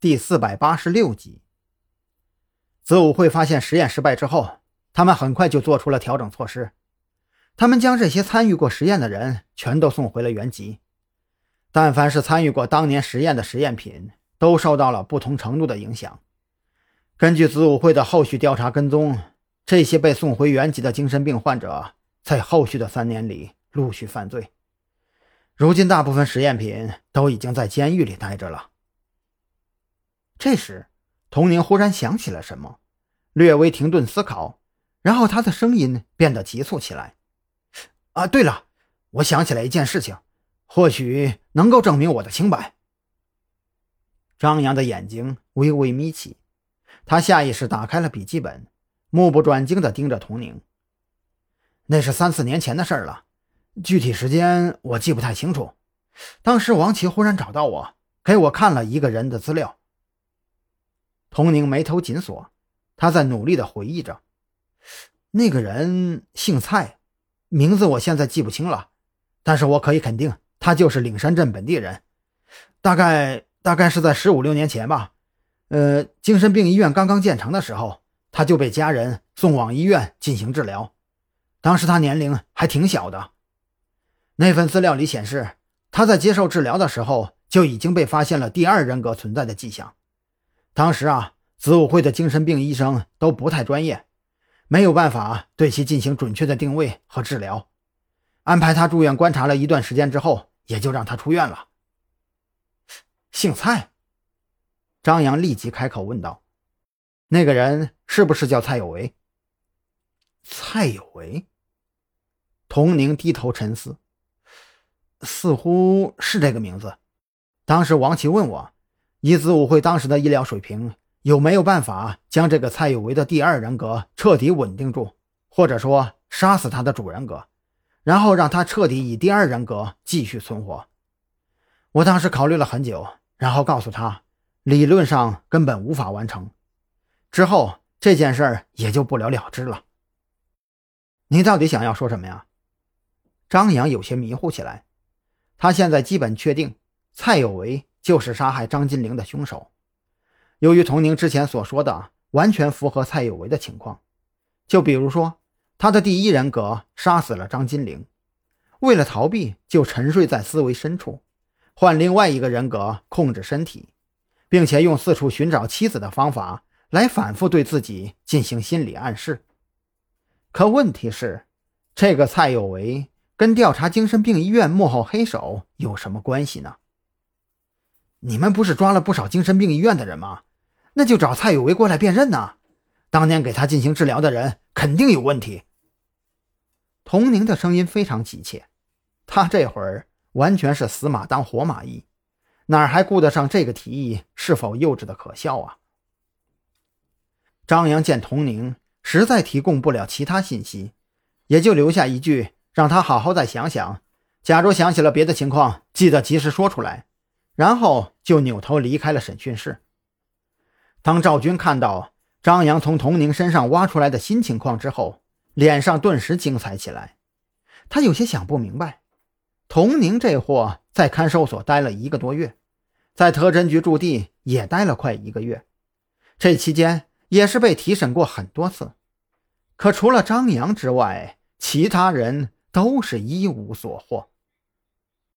第四百八十六集。子午会发现实验失败之后，他们很快就做出了调整措施。他们将这些参与过实验的人全都送回了原籍。但凡是参与过当年实验的实验品，都受到了不同程度的影响。根据子午会的后续调查跟踪，这些被送回原籍的精神病患者，在后续的三年里陆续犯罪。如今，大部分实验品都已经在监狱里待着了。这时，童宁忽然想起了什么，略微停顿思考，然后他的声音变得急促起来：“啊，对了，我想起来一件事情，或许能够证明我的清白。”张扬的眼睛微微眯起，他下意识打开了笔记本，目不转睛地盯着童宁。那是三四年前的事了。具体时间我记不太清楚。当时王琦忽然找到我，给我看了一个人的资料。童宁眉头紧锁，他在努力地回忆着。那个人姓蔡，名字我现在记不清了，但是我可以肯定，他就是岭山镇本地人。大概大概是在十五六年前吧。呃，精神病医院刚刚建成的时候，他就被家人送往医院进行治疗。当时他年龄还挺小的。那份资料里显示，他在接受治疗的时候就已经被发现了第二人格存在的迹象。当时啊，子午会的精神病医生都不太专业，没有办法对其进行准确的定位和治疗。安排他住院观察了一段时间之后，也就让他出院了。姓蔡，张扬立即开口问道：“那个人是不是叫蔡有为？”蔡有为，童宁低头沉思。似乎是这个名字。当时王琦问我，以子午会当时的医疗水平，有没有办法将这个蔡有为的第二人格彻底稳定住，或者说杀死他的主人格，然后让他彻底以第二人格继续存活？我当时考虑了很久，然后告诉他，理论上根本无法完成。之后这件事儿也就不了了之了。你到底想要说什么呀？张扬有些迷糊起来。他现在基本确定，蔡有为就是杀害张金玲的凶手。由于童宁之前所说的完全符合蔡有为的情况，就比如说他的第一人格杀死了张金玲，为了逃避就沉睡在思维深处，换另外一个人格控制身体，并且用四处寻找妻子的方法来反复对自己进行心理暗示。可问题是，这个蔡有为。跟调查精神病医院幕后黑手有什么关系呢？你们不是抓了不少精神病医院的人吗？那就找蔡有为过来辨认呐。当年给他进行治疗的人肯定有问题。童宁的声音非常急切，他这会儿完全是死马当活马医，哪还顾得上这个提议是否幼稚的可笑啊？张扬见童宁实在提供不了其他信息，也就留下一句。让他好好再想想，假如想起了别的情况，记得及时说出来。然后就扭头离开了审讯室。当赵军看到张扬从童宁身上挖出来的新情况之后，脸上顿时精彩起来。他有些想不明白，童宁这货在看守所待了一个多月，在特侦局驻地也待了快一个月，这期间也是被提审过很多次，可除了张扬之外，其他人。都是一无所获。